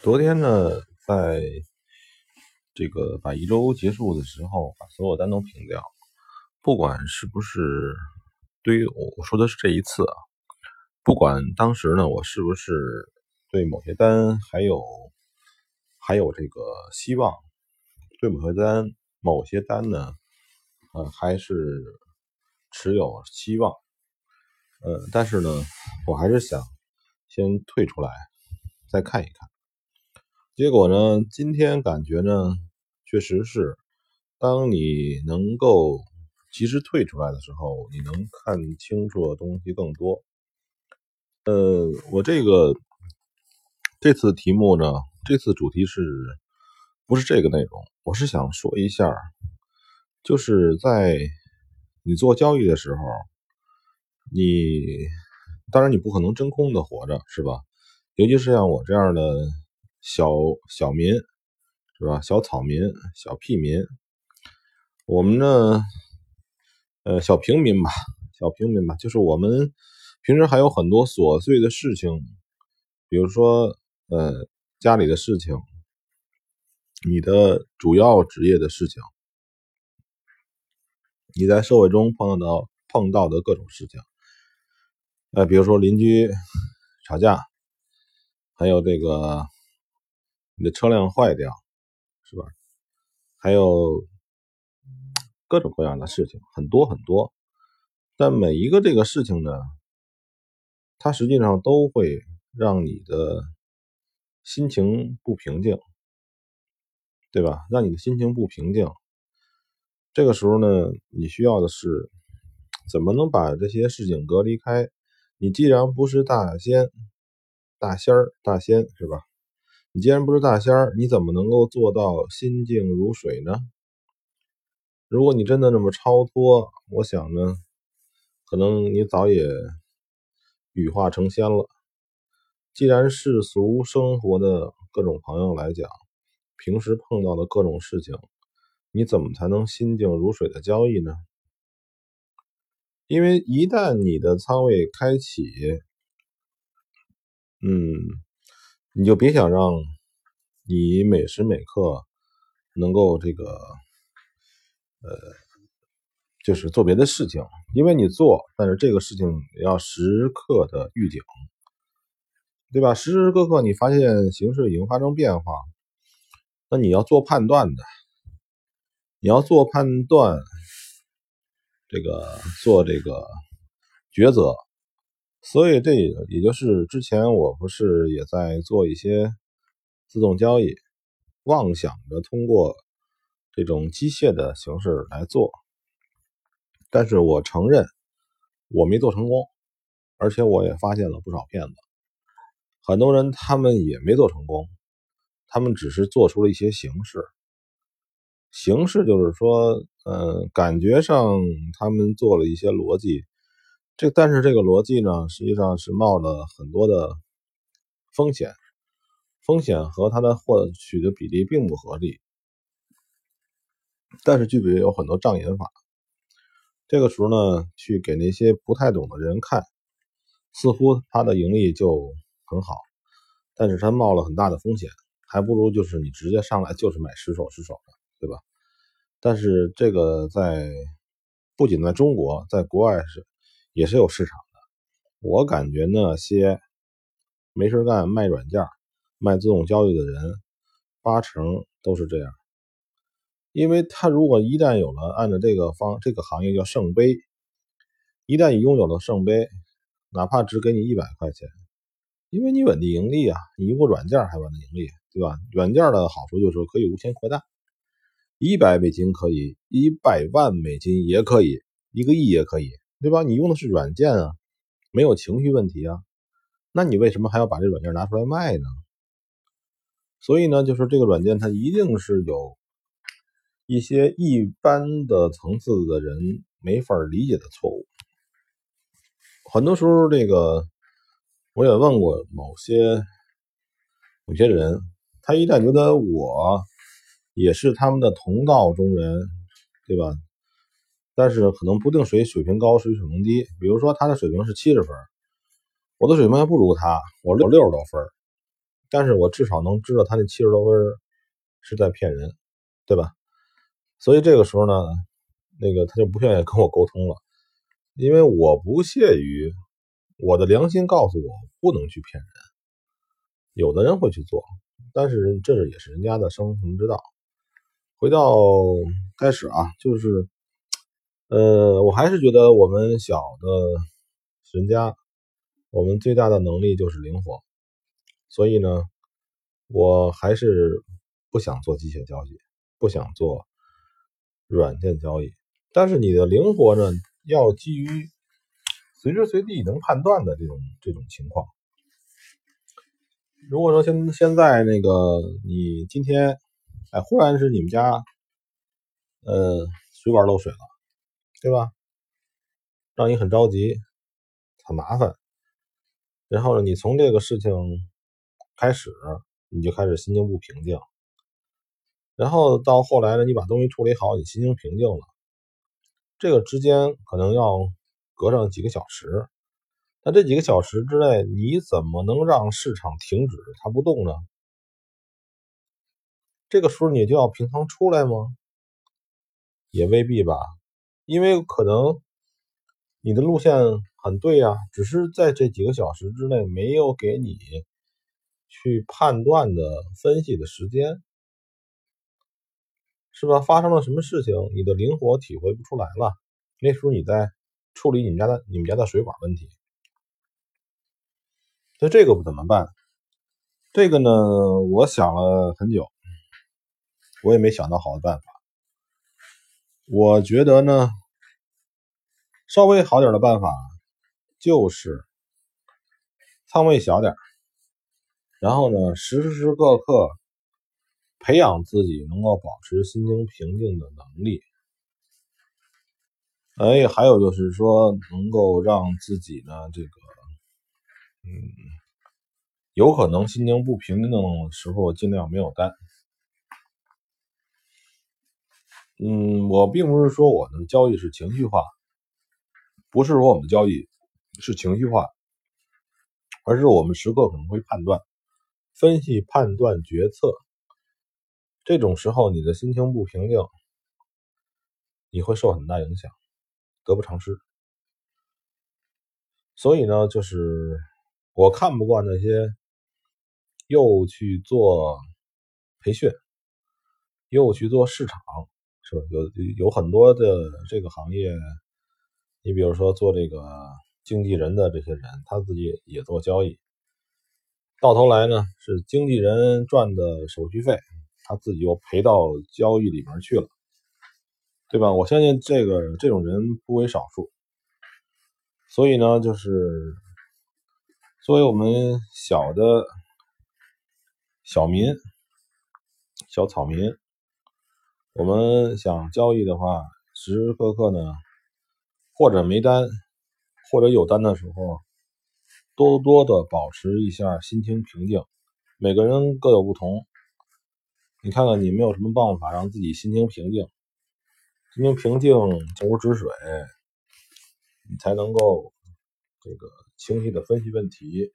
昨天呢，在这个把一周结束的时候，把所有单都平掉。不管是不是对于我说的是这一次啊，不管当时呢，我是不是对某些单还有还有这个希望，对某些单某些单呢，呃，还是持有希望。呃，但是呢，我还是想先退出来，再看一看。结果呢，今天感觉呢，确实是，当你能够及时退出来的时候，你能看清楚的东西更多。呃，我这个这次题目呢，这次主题是不是这个内容？我是想说一下，就是在你做交易的时候。你当然你不可能真空的活着，是吧？尤其是像我这样的小小民，是吧？小草民、小屁民，我们呢，呃，小平民吧，小平民吧，就是我们平时还有很多琐碎的事情，比如说，呃，家里的事情，你的主要职业的事情，你在社会中碰到碰到的各种事情。呃，比如说邻居吵架，还有这个你的车辆坏掉，是吧？还有各种各样的事情，很多很多。但每一个这个事情呢，它实际上都会让你的心情不平静，对吧？让你的心情不平静。这个时候呢，你需要的是怎么能把这些事情隔离开？你既然不是大仙、大仙儿、大仙是吧？你既然不是大仙儿，你怎么能够做到心静如水呢？如果你真的那么超脱，我想呢，可能你早也羽化成仙了。既然世俗生活的各种朋友来讲，平时碰到的各种事情，你怎么才能心静如水的交易呢？因为一旦你的仓位开启，嗯，你就别想让你每时每刻能够这个，呃，就是做别的事情，因为你做，但是这个事情要时刻的预警，对吧？时时刻刻你发现形势已经发生变化，那你要做判断的，你要做判断。这个做这个抉择，所以这也就是之前我不是也在做一些自动交易，妄想着通过这种机械的形式来做，但是我承认我没做成功，而且我也发现了不少骗子，很多人他们也没做成功，他们只是做出了一些形式。形式就是说，呃，感觉上他们做了一些逻辑，这但是这个逻辑呢，实际上是冒了很多的风险，风险和它的获取的比例并不合理，但是具备有很多障眼法。这个时候呢，去给那些不太懂的人看，似乎它的盈利就很好，但是它冒了很大的风险，还不如就是你直接上来就是买十手十手的。对吧？但是这个在不仅在中国，在国外是也是有市场的。我感觉那些没事干卖软件、卖自动交易的人，八成都是这样。因为他如果一旦有了按照这个方这个行业叫圣杯，一旦你拥有了圣杯，哪怕只给你一百块钱，因为你稳定盈利啊，你一个软件还稳定盈利，对吧？软件的好处就是可以无限扩大。一百美金可以，一百万美金也可以，一个亿也可以，对吧？你用的是软件啊，没有情绪问题啊，那你为什么还要把这软件拿出来卖呢？所以呢，就是这个软件它一定是有一些一般的层次的人没法理解的错误。很多时候，这个我也问过某些有些人，他一旦觉得我。也是他们的同道中人，对吧？但是可能不定谁水平高，谁水平低。比如说他的水平是七十分，我的水平还不如他，我六六十多分，但是我至少能知道他那七十多分是在骗人，对吧？所以这个时候呢，那个他就不愿意跟我沟通了，因为我不屑于我的良心告诉我不能去骗人。有的人会去做，但是这是也是人家的生存之道。回到开始啊，就是，呃，我还是觉得我们小的人家，我们最大的能力就是灵活，所以呢，我还是不想做机械交易，不想做。软件交易，但是你的灵活呢，要基于随时随地能判断的这种这种情况。如果说现现在那个你今天，哎，忽然是你们家，呃，水管漏水了，对吧？让你很着急，很麻烦。然后呢，你从这个事情开始，你就开始心情不平静。然后到后来呢，你把东西处理好，你心情平静了，这个之间可能要隔上几个小时。那这几个小时之内，你怎么能让市场停止它不动呢？这个时候你就要平仓出来吗？也未必吧，因为可能你的路线很对呀，只是在这几个小时之内没有给你去判断的分析的时间。是吧？发生了什么事情，你的灵活体会不出来了。那时候你在处理你们家的你们家的水管问题，那这个怎么办？这个呢，我想了很久，我也没想到好的办法。我觉得呢，稍微好点的办法就是仓位小点，然后呢，时时刻刻。培养自己能够保持心情平静的能力，哎，还有就是说，能够让自己呢，这个，嗯，有可能心情不平静的时候，尽量没有单。嗯，我并不是说我的交易是情绪化，不是说我们交易是情绪化，而是我们时刻可能会判断、分析、判断、决策。这种时候，你的心情不平静，你会受很大影响，得不偿失。所以呢，就是我看不惯那些又去做培训，又去做市场，是吧？有有很多的这个行业，你比如说做这个经纪人的这些人，他自己也做交易，到头来呢，是经纪人赚的手续费。他自己又赔到交易里面去了，对吧？我相信这个这种人不为少数。所以呢，就是作为我们小的小民、小草民，我们想交易的话，时时刻刻呢，或者没单，或者有单的时候，多多的保持一下心情平静。每个人各有不同。你看看，你没有什么办法让自己心情平静，心情平静，静如止水，你才能够这个清晰的分析问题，